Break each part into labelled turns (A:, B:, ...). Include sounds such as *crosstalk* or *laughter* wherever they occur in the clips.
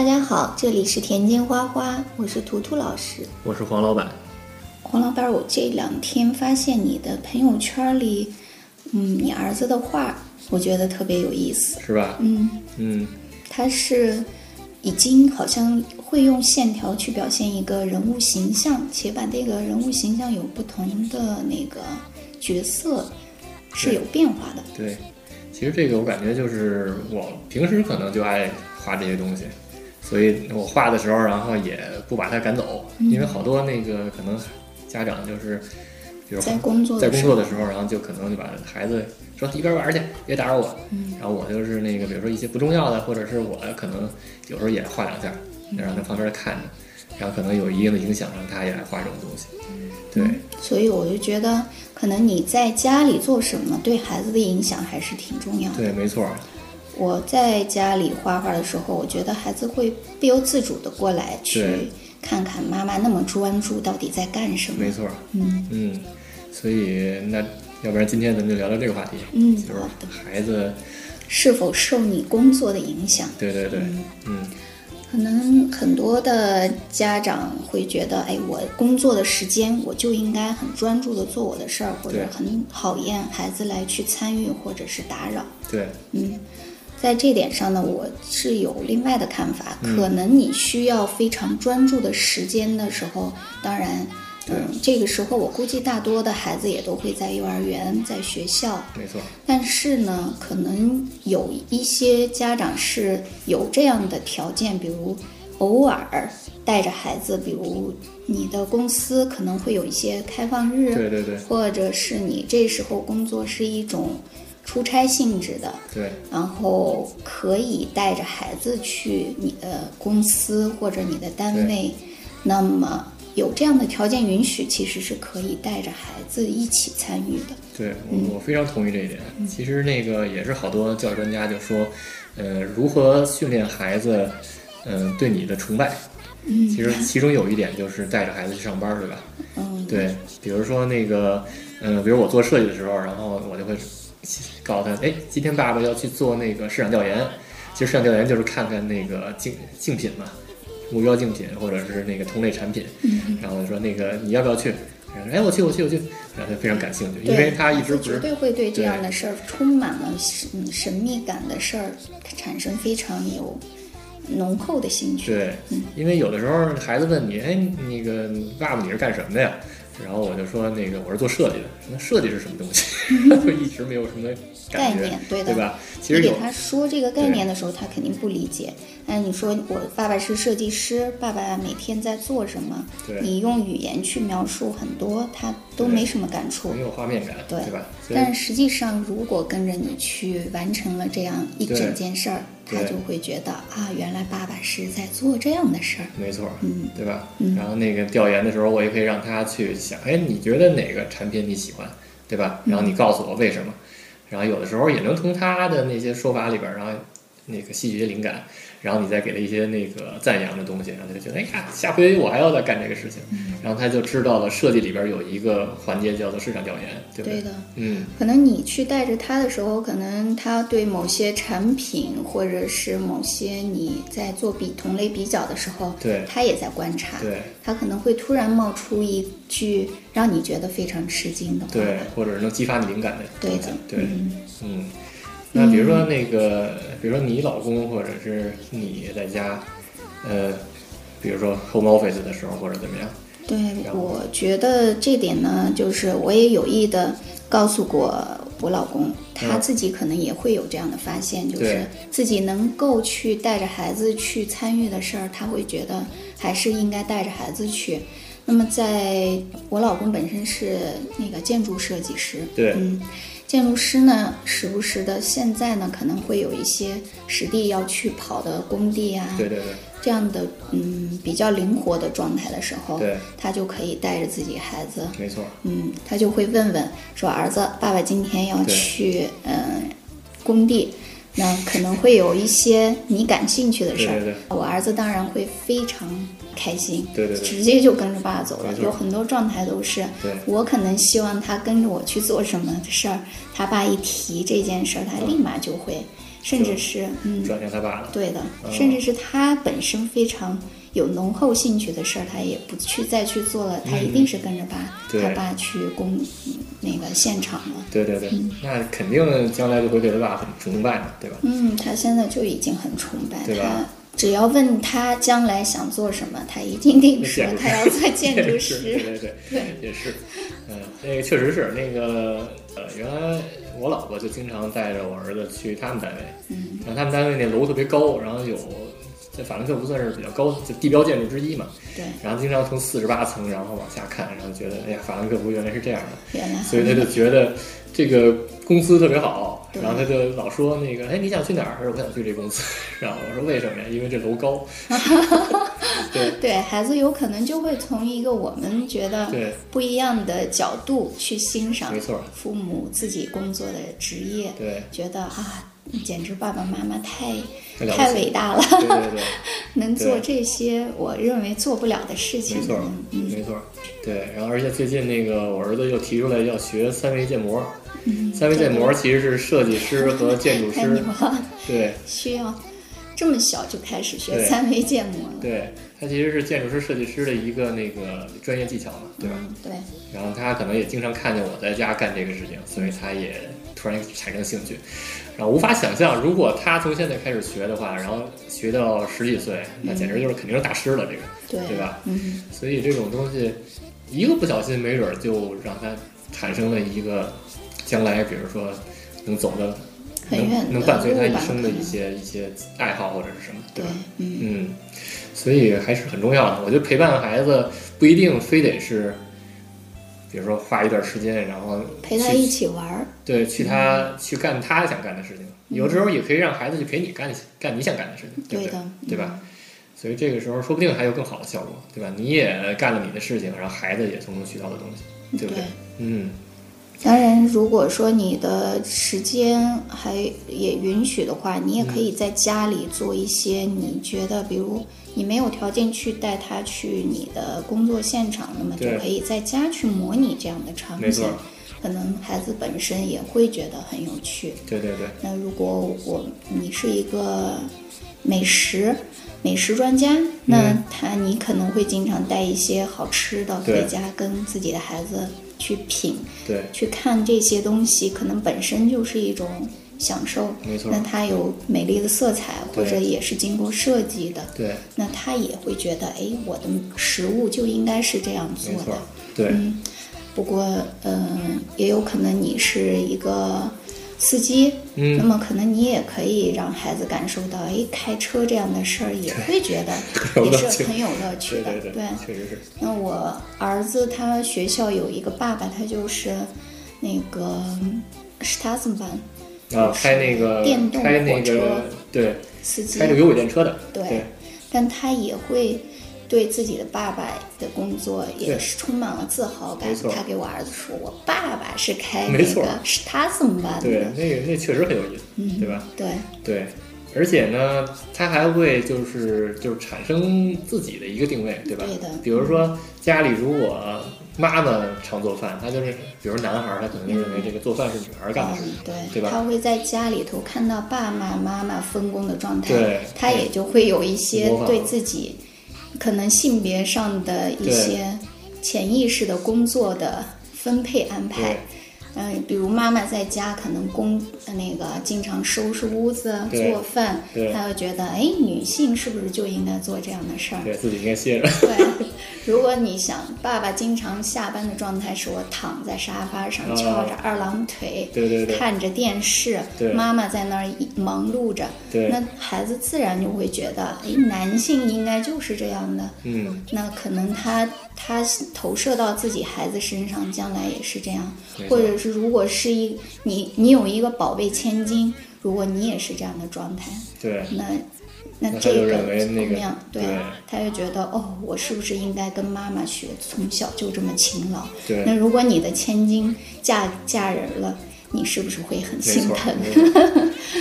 A: 大家好，这里是田间花花，我是图图老师。
B: 我是黄老板。
A: 黄老板，我这两天发现你的朋友圈里，嗯，你儿子的画，我觉得特别有意思。
B: 是吧？
A: 嗯，
B: 嗯，
A: 他是已经好像会用线条去表现一个人物形象，且把这个人物形象有不同的那个角色是有变化的。
B: 对。其实这个我感觉就是我平时可能就爱画这些东西，所以我画的时候，然后也不把他赶走，因为好多那个可能家长就是，比如
A: 在工作
B: 在工作的
A: 时
B: 时候，然后就可能就把孩子说一边玩去，别打扰我。
A: 嗯
B: 然后我就是那个，比如说一些不重要的，或者是我可能有时候也画两下，让他旁边看着，然后可能有一定的影响，让他也来画这种东西。对，
A: 所以我就觉得，可能你在家里做什么，对孩子的影响还是挺重要的。
B: 对，没错。
A: 我在家里画画的时候，我觉得孩子会不由自主的过来去看看妈妈那么专注到底在干什么。
B: 没错。
A: 嗯
B: 嗯，所以那要不然今天咱们就聊聊这个话题，
A: 嗯
B: 就是
A: 好的
B: 孩子，
A: 是否受你工作的影响？
B: 对对对，嗯，
A: 可能很多的家长会觉得，哎，我工作的时间我就应该很专注的做我的事儿，或者很讨厌孩子来去参与或者是打扰。
B: 对，
A: 嗯，在这点上呢，我是有另外的看法。
B: 嗯
A: 可能你需要非常专注的时间的时候，当然，嗯，这个时候我估计大多的孩子也都会在幼儿园、在学校。
B: 没错，
A: 但是呢，可能有一些家长是有这样的条件，比如偶尔带着孩子，比如你的公司可能会有一些开放日，
B: 对对对
A: 或者是你这时候工作是一种出差性质的，
B: 对，
A: 然后可以带着孩子去你的公司或者你的单位，那么有这样的条件允许，其实是可以带着孩子一起参与的。
B: 对我我非常同意这一点。其实那个也是好多教育专家就说，呃，如何训练孩子，嗯、对你的崇拜。
A: 嗯
B: 其实 *laughs* 其中有一点就是带着孩子去上班，对吧？
A: 嗯，
B: 对，比如说那个，嗯、比如我做设计的时候，然后我就会告诉他，哎，今天爸爸要去做那个市场调研。其实市场调研就是看看那个竞竞品嘛，目标竞品或者是那个同类产品。
A: 嗯
B: 然后说那个你要不要去？然后说哎，我去，我去，我去。然后他非常感兴趣，因为他一直不是
A: 对会对这样的事儿充满了嗯神秘感的事儿产生非常有浓厚的兴趣。
B: 对，
A: 嗯
B: 因为有的时候孩子问你，哎，那个爸爸你是干什么的呀？然后我就说那个我是做设计的，那设计是什么东西？*laughs* 就一直没有什么，
A: 概念对的
B: 吧？其实有
A: 你给他说这个概念的时候，他肯定不理解。但你说我爸爸是设计师，爸爸每天在做什么？你用语言去描述很多，他都没什么感触
B: 没。有画面感，
A: 对
B: 吧？
A: 但是实际上，如果跟着你去完成了这样一整件事儿，他就会觉得啊，原来爸爸是在做这样的事儿。
B: 没错，
A: 嗯
B: 对吧？
A: 嗯
B: 然后那个调研的时候，我也可以让他去想，哎，你觉得哪个产品你喜欢，对吧？然后你告诉我为什么。然后有的时候也能从他的那些说法里边儿，然后那个吸取一些灵感，然后你再给他一些那个赞扬的东西，然后他就觉得，哎呀，下回我还要再干这个事情。
A: 嗯。
B: 然后他就知道了设计里边有一个环节叫做市场调研，对不
A: 对的，
B: 嗯，
A: 可能你去带着他的时候，可能他对某些产品或者是某些你在做比同类比较的时候，
B: 对。
A: 他也在观察，
B: 对。
A: 他可能会突然冒出一句让你觉得非常吃惊的话。
B: 对，或者是能激发你灵感的
A: 对的，
B: 对，
A: 嗯。
B: 嗯，那比如说那个，比如说你老公或者是你在家，呃，比如说 home office 的时候或者怎么样，
A: 对，我觉得这点呢，就是我也有意的告诉过我老公，他
B: 嗯。
A: 自己可能也会有这样的发现，就是自己能够去带着孩子去参与的事儿，他会觉得还是应该带着孩子去。那么，在我老公本身是那个建筑设计师，
B: 对
A: 嗯，建筑师呢，时不时的现在呢，可能会有一些实地要去跑的工地啊，
B: 对对对
A: 这样的嗯比较灵活的状态的时候，
B: 对，
A: 他就可以带着自己孩子，
B: 没错，
A: 嗯，他就会问问说儿子，爸爸今天要去嗯工地，那可能会有一些你感兴趣的事儿，
B: 对对对。
A: 我儿子当然会非常开心，
B: 对对对。
A: 直接就跟着爸走了有很多状态都是我可能希望他跟着我去做什么的事儿，他爸一提这件事儿，他立马就会甚至是嗯，
B: 转向他爸了。
A: 对的，
B: 嗯
A: 甚至是他本身非常有浓厚兴趣的事儿，他也不去再去做了，他一定是跟着爸、
B: 嗯
A: 他爸去公嗯那个现场了。
B: 对对对，那肯定将来就会对他爸很崇拜嘛，对吧？
A: 嗯，他现在就已经很崇拜
B: 对吧
A: 他。只要问他将来想做什么，他一定定说他要做 *laughs* 建筑
B: 对
A: 师。
B: 对对
A: 对
B: 也是，嗯，那个确实是那个呃，原来我老婆就经常带着我儿子去他们单位，
A: 嗯，
B: 然后他们单位那楼特别高，然后有在法兰克福算是比较高就地标建筑之一嘛，
A: 对，
B: 然后经常从四十八层然后往下看，然后觉得哎呀，法兰克福原来是这样的，
A: 原来
B: 所以他就觉得这个公司特别好，然后他就老说那个，哎，你想去哪儿？他说我想去这公司。*laughs* 然后我说为什么呀？因为这楼高。*laughs* 对
A: 对孩子有可能就会从一个我们觉得
B: 对，
A: 不一样的角度去欣赏
B: 没错
A: 父母自己工作的职业，
B: 对，
A: 觉得啊，简直爸爸妈妈太
B: 太
A: 伟大了，
B: 对对对，*laughs*
A: 能做这些我认为做不了的事情
B: 没。错，
A: 嗯
B: 没错。对，然后而且最近那个我儿子又提出来要学三维建模。
A: 嗯，
B: 三维建模其实是设计师和 *laughs* 建筑师，对
A: 需要这么小就开始学三维建模了，
B: 对，他其实是建筑师、设计师的一个那个专业技巧嘛，对吧？
A: 嗯，对，
B: 然后他可能也经常看见我在家干这个事情，所以他也突然产生兴趣。然后无法想象，如果他从现在开始学的话，然后学到十几岁，那简直就是肯定是大师了，这个
A: 对，
B: 对吧？
A: 嗯，
B: 所以这种东西，一个不小心，没准儿就让他产生了一个将来，比如说能走的。
A: 很远
B: 能能伴随他一生的一些一些爱好或者是什么，
A: 对
B: 吧？，
A: 嗯，
B: 嗯，所以还是很重要的。我觉得陪伴孩子不一定非得是，比如说花一段时间，然后去
A: 陪他一起玩儿，
B: 对去他、去干他想干的事情。有的时候也可以让孩子去陪你干干你想干的事情，对不对？
A: 对的，
B: 对吧？所以这个时候说不定还有更好的效果，对吧？你也干了你的事情，然后孩子也从中学到了东西，对不对？嗯，
A: 当然，如果说你的时间还也允许的话，你也可
B: 嗯
A: 以在家里做一些你觉得，比如你没有条件去带他去你的工作现场，那么就可以在家去模拟这样的场景，可能孩子本身也会觉得很有趣。
B: 对对对，
A: 那如果我你是一个美食美食专家，那他你可能会经常带一些好吃的回家，跟自己的孩子去品。
B: 对，
A: 去看这些东西，可能本身就是一种享受。
B: 没错
A: 那它有美丽的色彩，或者也是经过设计的，
B: 对，
A: 那他也会觉得，哎，我的食物就应该是这样做的。，
B: 对，
A: 嗯，不过，嗯、也有可能你是一个司机，那
B: 嗯，
A: 么可能你也可以让孩子感受到，哎，开车这样的事儿也会觉得 *laughs* 也是很有乐趣的。
B: 对对对，确实是，
A: 那我儿子他学校有一个爸爸，他就是那个 t a s m 班
B: 啊，开那个
A: 电动火车
B: 个对，
A: 司机。
B: 开，这个有轨电车的，
A: 对。
B: 对。
A: 但他也会对自己的爸爸的工作也是充满了自豪感。他给我儿子说：“我爸爸是开那个 s m 班
B: 对，
A: 的。
B: 那个那确实很有意思，
A: 嗯
B: 对吧？”
A: 对
B: 对，而且呢，他还会就是就是产生自己的一个定位，对吧？
A: 对的
B: 比如说家里如果妈妈常做饭，他就是比如男孩儿，他可能就认为这个做饭是女孩儿干的事情，
A: 嗯对
B: 对吧
A: 他会在家里头看到爸爸妈妈分工的状态，
B: 对
A: 他也就会有一些对自己可能性别上的一些潜意识的工作的分配安排
B: 对。
A: 嗯，比如妈妈在家可能工呃那个经常收拾屋子、做饭
B: 对，
A: 她会觉得，哎，女性是不是就应该做这样的事儿？
B: 对自己应该歇着。
A: 对，如果你想，爸爸经常下班的状态是我躺在沙发上，
B: 啊
A: 翘着二郎腿，
B: 对对对
A: 看着电视，妈妈在那儿忙碌着，
B: 对
A: 那孩子自然就会觉得，哎，男性应该就是这样的。
B: 嗯，
A: 那可能他他投射到自己孩子身上，将来也是这样或者是如果是一你你有一个宝贝千金，如果你也是这样的状态，
B: 对，
A: 那那这个
B: 就认为那个
A: 同样对
B: 对，
A: 他就觉得哦，我是不是应该跟妈妈学，从小就这么勤劳？
B: 对
A: 那如果你的千金嫁嫁人了，你是不是会很心疼？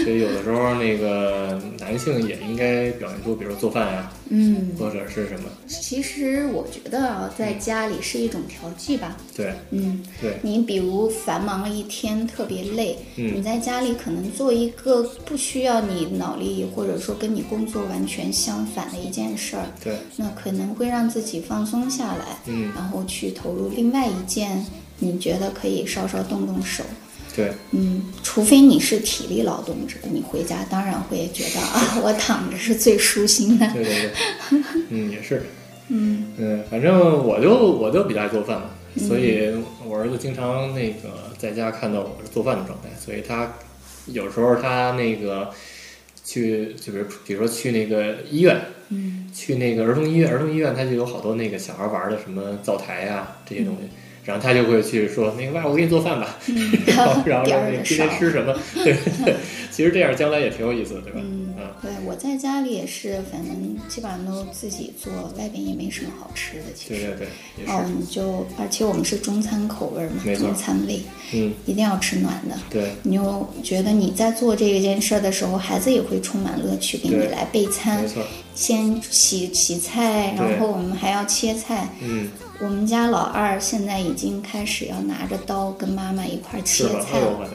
B: 所以有的时候那个男性也应该表现出，比如说做饭呀、
A: 嗯，
B: 或者是什么，
A: 其实我觉得啊，在家里是一种调剂吧。
B: 对
A: 嗯，
B: 对，
A: 你比如繁忙了一天，特别累，
B: 嗯。
A: 你在家里可能做一个不需要你脑力，或者说跟你工作完全相反的一件事儿，
B: 对，
A: 那可能会让自己放松下来，
B: 嗯。
A: 然后去投入另外一件你觉得可以稍稍动动手。
B: 对，
A: 嗯，除非你是体力劳动者，你回家当然会觉得 *laughs* 啊，我躺着是最舒心的。
B: 对对对，*laughs* 嗯，也是，
A: 嗯。
B: 嗯，反正我就我就比较爱做饭嘛，所以我儿子经常那个在家看到我是做饭的状态，所以他有时候他那个去，就比如比如说去那个医院，
A: 嗯。
B: 去那个儿童医院，儿童医院它就有好多那个小孩玩的什么灶台呀、这些东西。然后他就会去说那个爸，我给你做饭吧，
A: 嗯，*laughs*
B: 然后然后
A: 点
B: 让那个今天。吃什么，对其实这样将来也挺有意思的，对吧？
A: 嗯
B: 啊，
A: 对，我在家里也是，反正基本上都自己做，外边也没什么好吃的。其实，
B: 对对对，
A: 就而且我们是中餐口味嘛，中餐味，
B: 嗯，
A: 一定要吃暖的。
B: 对
A: 你就觉得你在做这件事儿的时候，孩子也会充满乐趣，给你来备餐
B: 没，错，
A: 先洗洗菜，然后我们还要切菜。
B: 嗯，
A: 我们家老二现在已经开始要拿着刀跟妈妈一块儿切
B: 是吧？
A: 菜了。
B: 哎呦我的，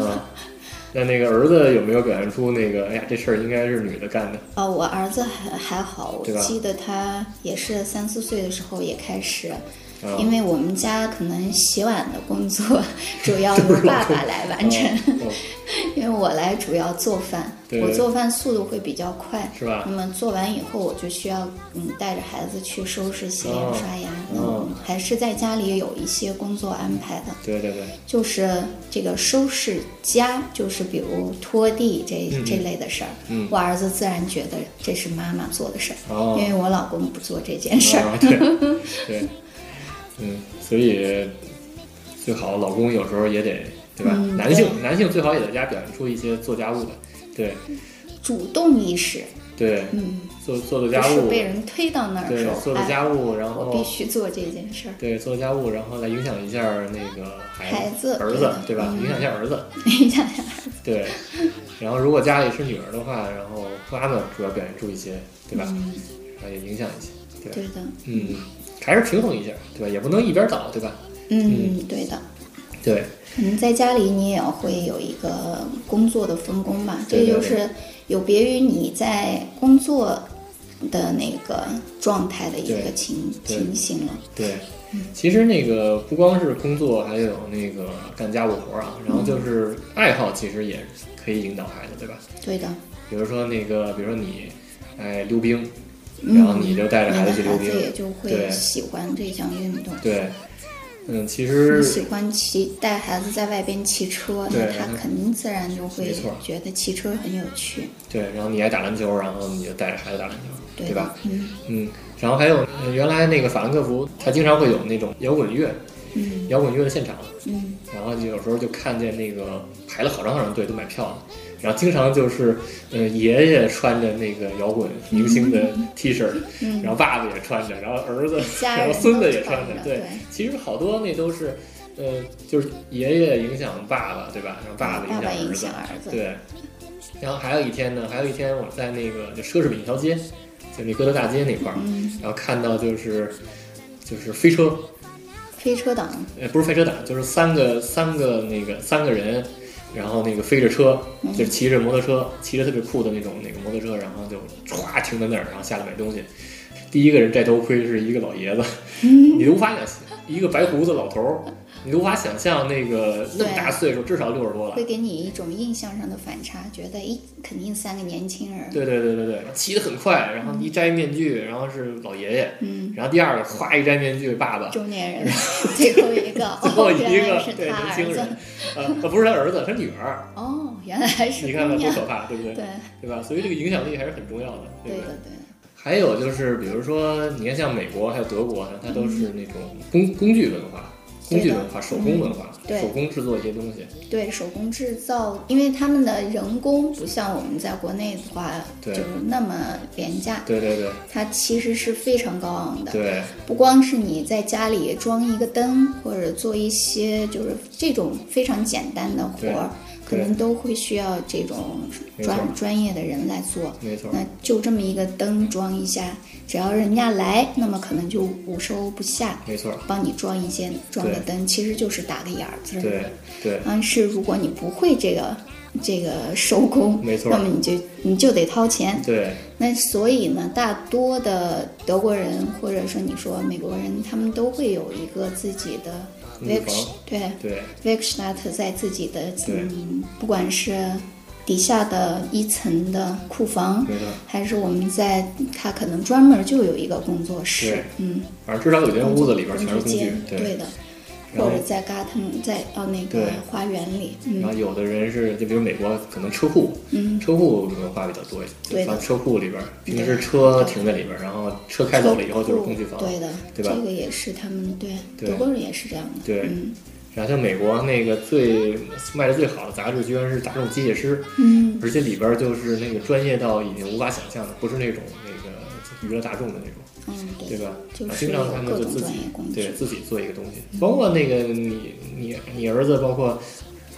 B: 嗯，*laughs* 那那个儿子有没有表现出那个，哎呀，这事儿应该是女的干的？
A: 哦，我儿子还还好，我记得他也是三四岁的时候也开始，
B: 啊，
A: 因为我们家可能洗碗的工作 *laughs* 主要由爸爸来完成，
B: 哦 *laughs*
A: 因为我来主要做饭，我做饭速度会比较快。
B: 是吧？
A: 那？么做完以后，我就需要嗯带着孩子去收拾、洗脸、
B: 哦
A: 刷牙，
B: 哦。
A: 嗯，还是在家里有一些工作安排的。
B: 对对对，
A: 就是这个收拾家，就是比如拖地这这类的事儿，
B: 嗯。
A: 我儿子自然觉得这是妈妈做的事儿，
B: 哦。
A: 因为我老公不做这件事儿。
B: 对，*laughs* 嗯，所以最好老公有时候也得对吧？
A: 嗯
B: 男性男性最好也在家表现出一些做家务的，对
A: 主动意识，
B: 对，
A: 嗯，
B: 做做做家务，
A: 是被人推到那儿
B: 对，做做
A: 哎，
B: 家务，然
A: 我必须做这件事儿，
B: 对做家务，然后来影响一下那个孩
A: 孩子
B: 儿子
A: 对
B: 吧？
A: 嗯
B: 影响一下儿子，
A: 影响一下儿子，
B: 对。然后如果家里是女儿的话，然后妈妈主要表现出一些，对吧？
A: 嗯，
B: 然后也影响一些，对
A: 对的，
B: 嗯，还是平衡一下，对吧？也不能一边倒，对吧？
A: 嗯，对的。
B: 对，
A: 可能在家里你也要会有一个工作的分工吧，这就是有别于你在工作的那个状态的一个情情形了。
B: 对，其实那个不光是工作，还有那个干家务活儿啊，然后就是爱好，其实也可以引导孩子，对吧？
A: 对的，
B: 比如说那个，比如说你哎溜冰，
A: 嗯
B: 然后你就带着孩子去溜冰。
A: 孩子也就
B: 对。
A: 会喜欢这项运动。
B: 对，嗯，其实
A: 喜欢骑带孩子在外边骑车，那他肯定自然就会觉得骑车很有趣，
B: 对，然后你爱打篮球，然后你就带着孩子打篮球，对。吧？
A: 嗯。
B: 嗯，然后还有呃原来那个法兰克福，他经常会有那种摇滚乐，
A: 嗯。
B: 摇滚乐的现场，
A: 嗯，
B: 然后有时候就看见那个排了好长好长队都买票的，然后经常就是，呃，爷爷穿着那个摇滚明星的 T 恤，
A: 嗯
B: 然后爸爸也穿着，然后儿子，然后孙子也穿着，对
A: 对，
B: 其实好多那都是，呃，就是爷爷影响爸爸，对吧？然后爸
A: 爸爸影
B: 影响儿子，
A: 响儿子，
B: 对。然后还有一天呢，还有一天我在那个就奢侈品一条街，就那歌德大街那块儿，
A: 嗯，
B: 然后看到就是就是飞车，
A: 飞车党，
B: 呃，不是飞车党，就是三个三个那个三个人，然后那个飞着车，
A: 嗯
B: 就骑着摩托车，骑着特别酷的那种那个摩托车，然后就歘停在那儿，然后下来买东西。第一个人摘头盔是一个老爷子，你都无法想象，一个白胡子老头儿，你无法想象那个那么大岁数，至少六十多了
A: 会。给你一种印象上的反差，觉得诶，肯定三个年轻人。
B: 对对对对对，骑得很快，然后一摘面具，然后是老爷爷，
A: 嗯，
B: 然后第二个哗一摘面具，爸爸，
A: 中年人，*laughs* 最后一个，*laughs*
B: 最后
A: 哦，
B: 一个对
A: 他儿子
B: 年轻人，，呃，呃不是他儿子，他女儿，
A: 哦，原来是 *laughs*
B: 你看看，多可怕，对不对？
A: 对，
B: 对吧？所以这个影响力还是很重要的，对不对？
A: 对，
B: 还有就是，比如说，你看像美国还有德国，它都是那种工工具文化，工具文化、手工文化、
A: 对。
B: 手工制作一些东西。
A: 对手工制造，因为他们的人工不像我们在国内的话，就那么廉价，
B: 对对对。
A: 它其实是非常高昂的。
B: 对。
A: 不光是你在家里装一个灯，或者做一些就是这种非常简单的活儿，可能都会需要这种专专业的人来做。
B: 没错。
A: 那就这么一个灯装一下，只要人家来，那么可能就无收不下，
B: 没错，
A: 帮你装一些装个灯，其实就是打个眼儿。
B: 对对
A: 但是如果你不会这个这个手工，
B: 没错
A: 那么你就你就得掏钱。
B: 对
A: 那所以呢，大多的德国人或者说你说美国人，他们都会有一个自己的
B: 工具
A: Werk
B: 房
A: 对
B: 对
A: Werkstatt 在自己的
B: 对
A: 嗯，不管是底下的一层的库房，还是我们在他可能专门就有一个工作室，嗯，
B: 反正至少有间屋子里边全是工具对。
A: 的，或者在 garden 在哦那个花园里，嗯。
B: 然后有的人是，就比如美国可能车库，
A: 嗯，
B: 车库文化比较多一些。
A: 对的。
B: 放车库里边，平时车停在里边，然后车开走了以后就是工具房。
A: 对的，
B: 对吧？
A: 这个也是他们对
B: 对。
A: 德国人也是这样的，
B: 对。
A: 嗯。
B: 然后像美国那个最卖的最好的杂志，居然是《大众机械师》，
A: 嗯，
B: 而且里边就是那个专业到已经无法想象的，不是那种那个娱乐大众的那种。
A: 嗯，
B: 对吧？
A: 就是
B: 啊经常他
A: 有各种
B: 们就自己
A: 专业工具
B: 对，自己做一个东西，包括那个你你你儿子，包括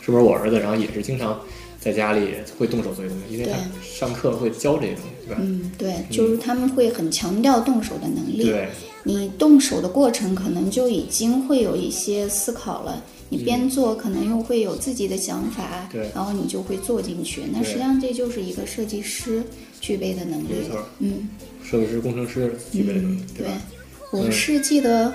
B: 是不是我儿子，然后也是经常在家里会动手做一些东西，因为他
A: 对
B: 上课会教这些东西，对吧？
A: 嗯，对，就是他们会很强调动手的能力。
B: 对
A: 你动手的过程，可能就已经会有一些思考了。你边做，可能又会有自己的想法，
B: 对
A: 然后你就会做进去。那实际上这就是一个设计师具备的能力
B: 没错
A: 了。嗯，
B: 设计师、工程师具备的能力，
A: 对
B: 吧？，
A: 我是记得，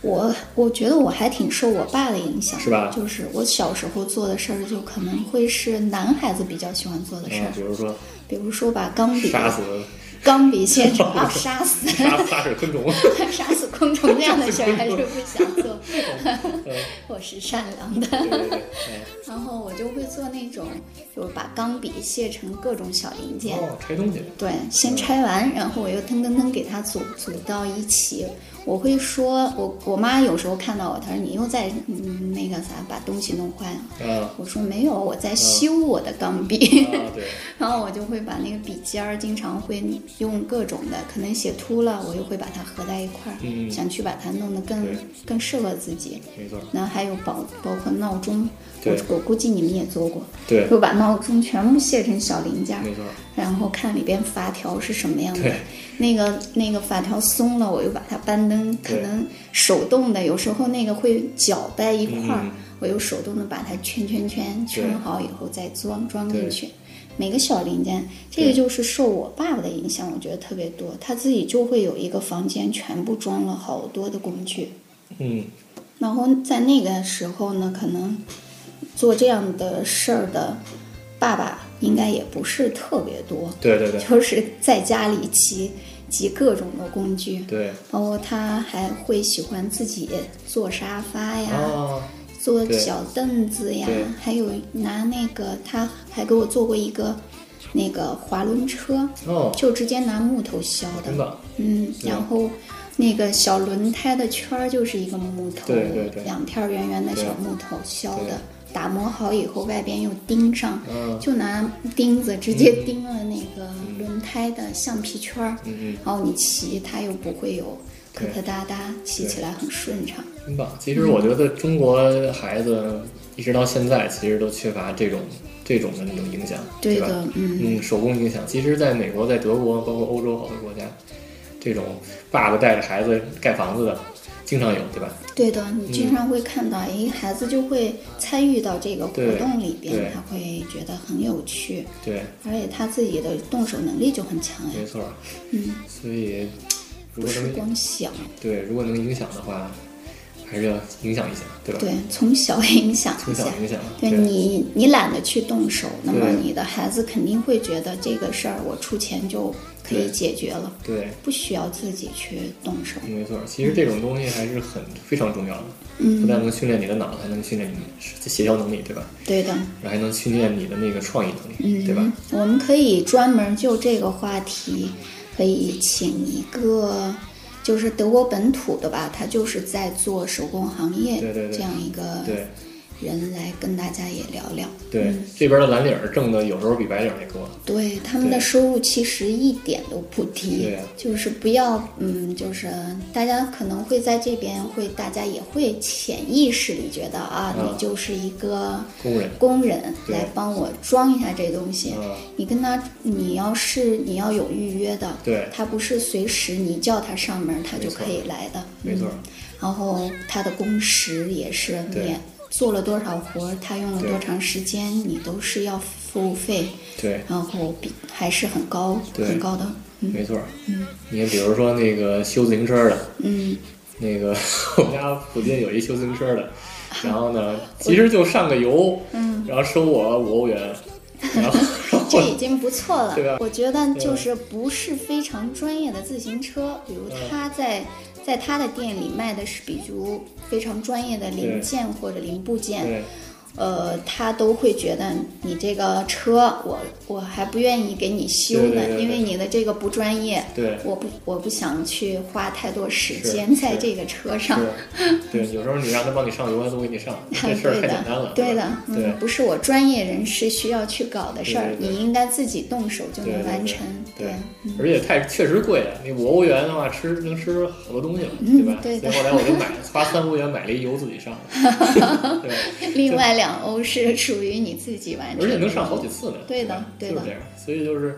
A: 我我觉得我还挺受我爸的影响，
B: 是吧
A: 就是我小时候做的事儿，就可能会是男孩子比较喜欢做的事儿，
B: 啊，比如说
A: 比如说把钢笔
B: 杀死
A: 钢笔切成啊，杀死
B: 杀杀死昆虫，*laughs*
A: 杀死昆虫这样的事儿还是不想做，*laughs* *laughs* 我是善良的。然后我就会做那种，就是把钢笔卸成各种小零件，
B: 哦，拆东西，
A: 对，先拆完，然后我又噔噔噔给它组组到一起。我会说，我我妈有时候看到我，她说你又在嗯那个啥把东西弄坏了。
B: 啊
A: 我说没有，我在修我的钢笔。*laughs* 然后我就会把那个笔尖儿，经常会用各种的，可能写秃了，我又会把它合在一块儿，
B: 嗯
A: 想去把它弄得更更适合自己。
B: 没错，
A: 然后还有包包括闹钟，我我估计你们也做过，
B: 对，
A: 就把闹钟全部卸成小零件儿，
B: 没错，
A: 然后看里边发条是什么样的
B: 对。
A: 那个那个发条松了，我又把它扳灯，可能手动的，有时候那个会搅在一块儿，
B: 嗯
A: 我又手动的把它圈圈圈圈好以后再装装进去。每个小零件，这个就是受我爸爸的影响，我觉得特别多。他自己就会有一个房间，全部装了好多的工具。
B: 嗯，
A: 然后在那个时候呢，可能做这样的事儿的爸爸应该也不是特别多，
B: 对对对。
A: 就是在家里集集各种的工具，
B: 对，
A: 包括他还会喜欢自己做沙发呀，
B: 啊，
A: 做小凳子呀，还有拿那个他还给我做过一个那个滑轮车，
B: 哦，
A: 就直接拿木头削的。嗯，然后那个小轮胎的圈儿就是一个木头，
B: 对对对。
A: 两片圆圆的小木头削
B: 对。
A: 的，打磨好以后外边又钉上，
B: 嗯
A: 就拿钉子直接钉了那个轮胎的橡皮圈儿，然后你骑它又不会有磕磕哒哒，骑起来很顺畅。
B: 真棒。其实我觉得中国孩子一直到现在，其实都缺乏这种这种的那种影响，
A: 对的，嗯，
B: 嗯，手工影响。其实，在美国、在德国，包括欧洲好多国家，这种爸爸带着孩子盖房子的，经常有，对吧？
A: 对的，你经常会看到，哎，孩子就会参与到这个活动里边，他会觉得很有趣，
B: 对，
A: 而且他自己的动手能力就很强呀
B: 没。错。
A: 嗯，
B: 所以，如
A: 不是
B: 果能
A: 光想，
B: 对，如果能影响的话，还是要影响一下，对吧？
A: 对，从小影响一下。
B: 从小影响，
A: 对你，你懒得去动手，那么你的孩子肯定会觉得这个事儿我出钱就可以解决了，
B: 对，
A: 不需要自己去动手。
B: 没错。其实这种东西还是很非常重要的，不
A: 嗯，
B: 但能训练你的脑子，还能训练你协调能力，对吧？
A: 对的。
B: 然后还能训练你的那个创意能力，
A: 嗯，
B: 对吧？？
A: 我们可以专门就这个话题，可以请一个就是德国本土的吧，他就是在做手工行业
B: 对对对
A: 这样一个
B: 对
A: 人来跟大家也聊聊。
B: 对，这边的蓝领儿挣的有时候比白领儿还多。
A: 对他们的收入其实一点都不低，
B: 对。啊
A: 就是不要，嗯，就是大家可能会在这边会，大家也会潜意识里觉得啊，
B: 嗯。
A: 你就是一个
B: 工人
A: 工人。来帮我装一下这东西。
B: 嗯。
A: 你跟他，你要是你要有预约的，
B: 对。
A: 他不是随时你叫他上门他就可以来的，
B: 没错。
A: 嗯。然后他的工时也是
B: 对。
A: 你做了多少活儿，他用了多长时间，你都是要付费。
B: 对，
A: 然后比还是很高很高的，嗯
B: 没错。你看，比如说那个修自行车的，
A: 嗯，
B: 那个 *laughs* 我们家附近有一修自行车的，*laughs* 然后呢，其实就上个油，
A: 嗯，
B: 然后收我五欧元，*laughs* 然后
A: 这已经不错了。
B: 对吧。
A: 我觉得就是不是非常专业的自行车，比如他在在他的店里卖的是比如非常专业的零件或者零部件，
B: 对
A: 呃，他都会觉得你这个车，我我还不愿意给你修呢，
B: 对对对对。
A: 因为你的这个不专业，
B: 对。
A: 我不我不想去花太多时间在这个车上。
B: 对，有时候你让他帮你上油，他都给你上，*laughs* 这事儿太简单了，，
A: 对的，
B: 对
A: 嗯，不是我专业人士需要去搞的事儿，你应该自己动手就能完成。
B: 对
A: 嗯，
B: 而且太确实贵啊！你五欧元的话，吃能吃好多东西了，对吧？
A: 嗯对的。
B: 所以后来我就买，花三欧元买了一油自己上，*laughs* 对，*laughs*
A: 另外两欧是 *laughs* 属于你自己完成，
B: 而且能上好几次呢。
A: 对的对的
B: 就是这样。所以就是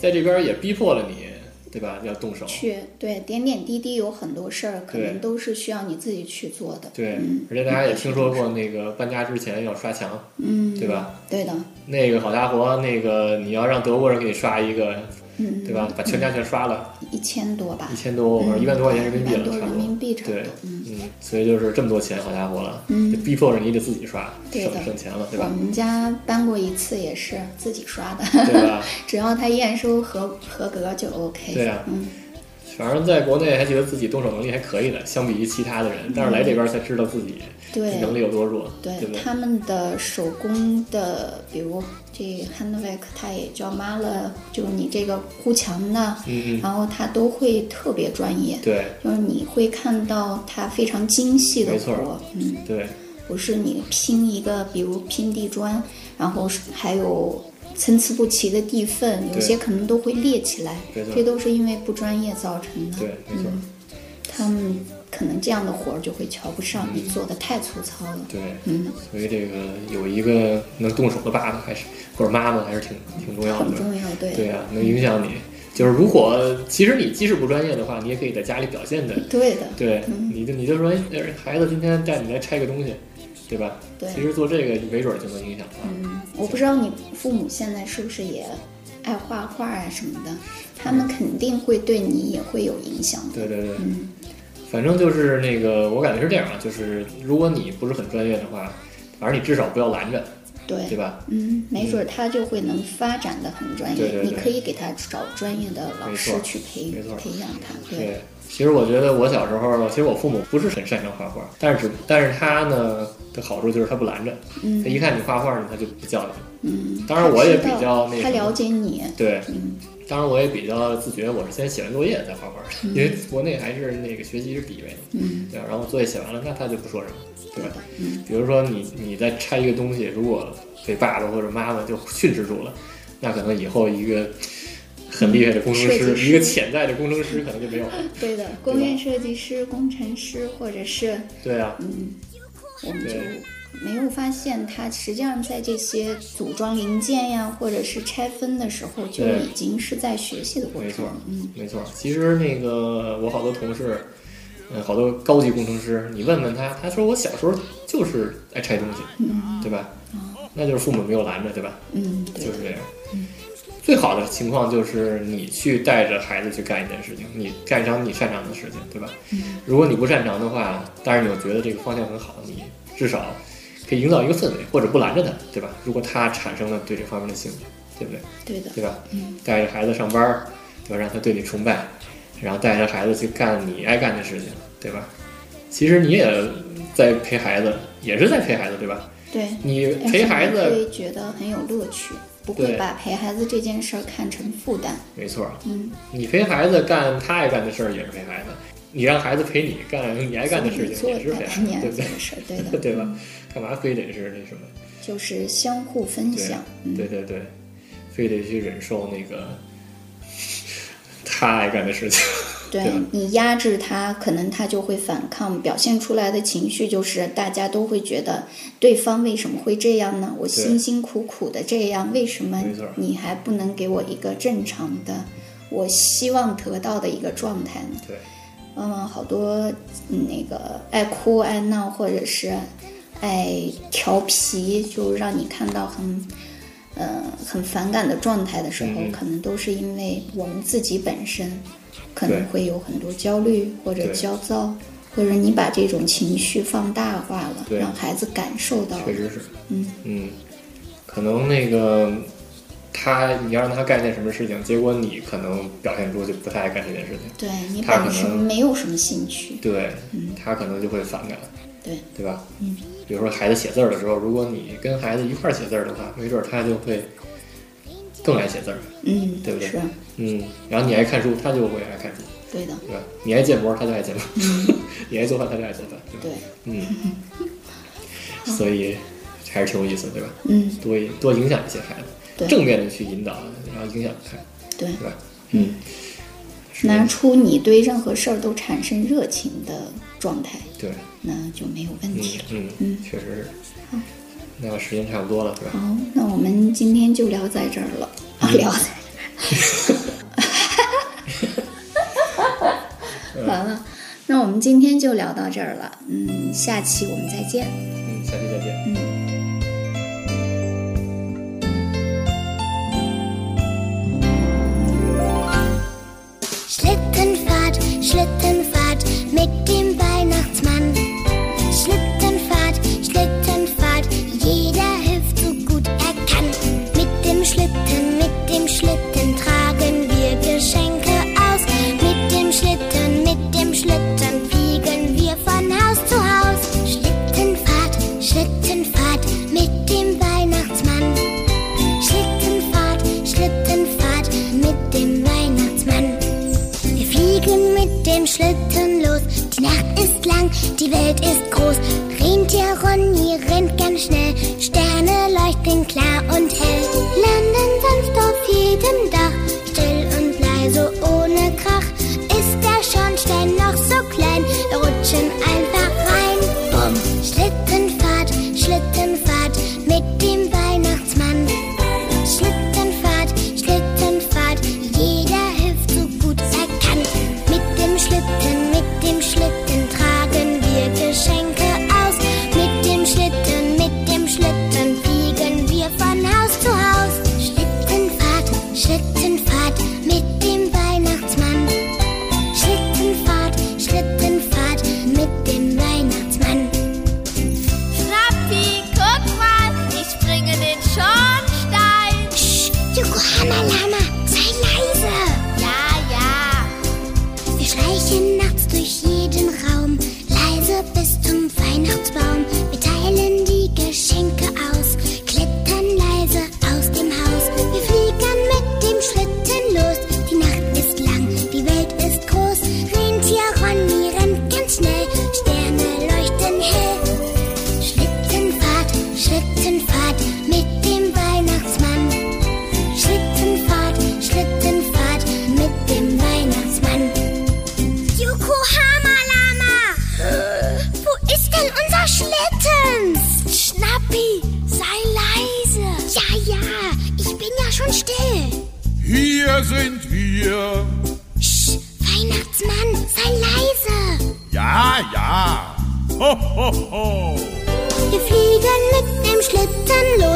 B: 在这边也逼迫了你，对吧？要动手。
A: 去对点点滴滴有很多事儿，可能都是需要你自己去做的。
B: 对
A: 嗯，
B: 而且大家也听说过那个搬家之前要刷墙，
A: 嗯，
B: 对吧？
A: 对的，
B: 那个好家伙，那个你要让德国人给你刷一个，
A: 嗯，
B: 对吧？把全家全刷了，
A: 一千多吧
B: 一，千多一万多块钱人民币了，
A: 一万多人。民币差不
B: 对
A: 多，
B: 所以就是这么多钱，好家伙了，
A: 嗯
B: 逼迫着你得自己刷，省省钱了，对吧我？
A: 们家搬过一次也是自己刷的，
B: 对吧？*laughs*
A: 只要他验收合合格就 OK。
B: 对啊
A: 嗯，
B: 反正在国内还觉得自己动手能力还可以的，相比于其他的人，但是来这边才知道自己
A: 对，
B: 能力有多弱，
A: 对
B: 对对？
A: 他们的手工的，比如这 handwork，它也叫 m a l 就是你这个糊墙的，
B: 嗯嗯，
A: 然后它都会特别专业，
B: 对
A: 就是你会看到它非常精细的活，嗯，
B: 对
A: 不是你拼一个，比如拼地砖，然后是还有参差不齐的地缝，有些可能都会裂起来，这都是因为不专业造成的。
B: 对，没错，
A: 嗯他们可能这样的活儿就会瞧不上你做的太粗糙了。
B: 对。
A: 嗯，
B: 所以这个有一个能动手的爸爸还是或者妈妈还是挺挺重要的
A: 很。重要，对。
B: 对啊，能影响你。就是如果其实你即使不专业的话，你也可以在家里表现的，
A: 对的，
B: 对，
A: 嗯
B: 你就你就说，哎，孩子今天带你来拆个东西，对吧？
A: 对
B: 其实做这个没准儿就能影响他。
A: 嗯，我不知道你父母现在是不是也爱画画啊什么的，他们肯定会对你也会有影响的。
B: 对对对，
A: 嗯，
B: 反正就是那个，我感觉是这样啊，就是如果你不是很专业的话，反正你至少不要拦着，对
A: 对，
B: 吧？
A: 嗯，没准他就会能发展的很专业。
B: 对对对
A: 你可以给他找专业的老师去培培养他。
B: 对，其实我觉得我小时候，其实我父母不是很擅长画画，但是只但是他呢的好处就是他不拦着，
A: 嗯
B: 他一看你画画呢，他就不叫你。
A: 嗯，
B: 当然我也比较那个
A: 他了解你。
B: 对，
A: 嗯
B: 当然我也比较自觉，我是先写完作业再画画的，因为国内还是那个学习是第一位的，
A: 嗯，
B: 对吧？然后作业写完了，那他就不说什么，对吧？
A: 嗯
B: 比如说你你在拆一个东西，如果被爸爸或者妈妈就训斥住了，那可能以后一个很厉害的工程师，一个潜在的工程师可能就没有了。
A: 对的，工业设计师、工程师或者是
B: 对啊，
A: 嗯，我们就没有发现它实际上在这些组装零件呀，或者是拆分的时候，就已经是在学习的过
B: 没错
A: 程了。嗯，
B: 没错。其实那个我好多同事，嗯，好多高级工程师，你问问他，他说我小时候就是爱拆东西，
A: 嗯
B: 对吧？那就是父母没有拦着，对吧？
A: 嗯，对，
B: 就是这样。最好的情况就是你去带着孩子去干一件事情，你干一场你擅长的事情，对吧？如果你不擅长的话，但是你又觉得这个方向很好，你至少可以营造一个氛围，或者不拦着他，对吧？如果他产生了对这方面的兴趣，对不对？
A: 对的，
B: 对吧？
A: 嗯，
B: 带着孩子上班儿，对吧？让他对你崇拜，然后带着孩子去干你爱干的事情，对吧？其实你也在陪孩子，也是在陪孩子，对吧？
A: 对。
B: 你陪孩子，
A: 会觉得很有乐趣，不会把陪孩子这件事儿看成负担。
B: 没错，
A: 嗯，
B: 你陪孩子干他爱干的事儿也是陪孩子，你让孩子陪你干你爱干的事情
A: 做
B: 也是这样，
A: 你爱
B: 对不对
A: 做？的事儿，*laughs* 对的，
B: 对吧？干嘛非得是那什么？
A: 就是相互分享，嗯，
B: 对对对，非得去忍受那个 *laughs* 他爱干的事情。
A: 对。
B: 对。
A: 你压制他，可能他就会反抗，表现出来的情绪就是大家都会觉得对方为什么会这样呢？我辛辛苦苦的这样，为什么你还不能给我一个正常的，我希望得到的一个状态呢？
B: 对，
A: 往往好多嗯那个爱哭爱闹，或者是爱调皮，就让你看到很呃很反感的状态的时候，
B: 嗯
A: 可能都是因为我们自己本身可能会有很多焦虑或者焦躁，或者你把这种情绪放大化了，让孩子感受到。了
B: 确。实是。
A: 嗯。
B: 嗯，可能那个他，你要让他干一件什么事情，结果你可能表现出就不太爱干这件事情。
A: 对你
B: 可
A: 本身
B: 能
A: 没有什么兴趣，
B: 对，他可能就会反感，
A: 对
B: 对吧？
A: 嗯，
B: 比如说孩子写字儿的时候，如果你跟孩子一块儿写字儿的话，没准儿他就会更爱写字儿。
A: 嗯，
B: 对不对
A: 是
B: 嗯，然后你爱看书，他就会爱看书，
A: 对的，
B: 对吧？你爱建模，他就爱建模；*laughs* 你爱做饭，他就爱做饭，对吧？
A: 对，
B: 嗯，*laughs* 所以还是挺有意思，对吧？
A: 嗯，
B: 多多影响一些孩子，正面的去引导，然后影响他，
A: 对。
B: 对吧？嗯，
A: 拿出你对任何事儿都产生热情的状态，
B: 对，
A: 那就没有问
B: 嗯
A: 题了。
B: 嗯
A: 嗯
B: 确实是。好那时间差不多了，对吧？
A: 好，那我们今天就聊在这儿了，啊，
B: 嗯
A: 聊 *laughs* 在完了，那我们今天就聊到这儿了。嗯，下期我们再见。
B: 嗯，下期再见。
A: 嗯。
C: Schlittenfahrt, dem Schlitten los. Die Nacht ist lang, die Welt ist groß. Rentier Ronny rennt ganz schnell. Sterne leuchten klar und hell. Landen sanft auf jedem Dach. Still und leise, ohne Krach. Ist der Schornstein noch so klein? Rutschen einfach 我还没来。slitten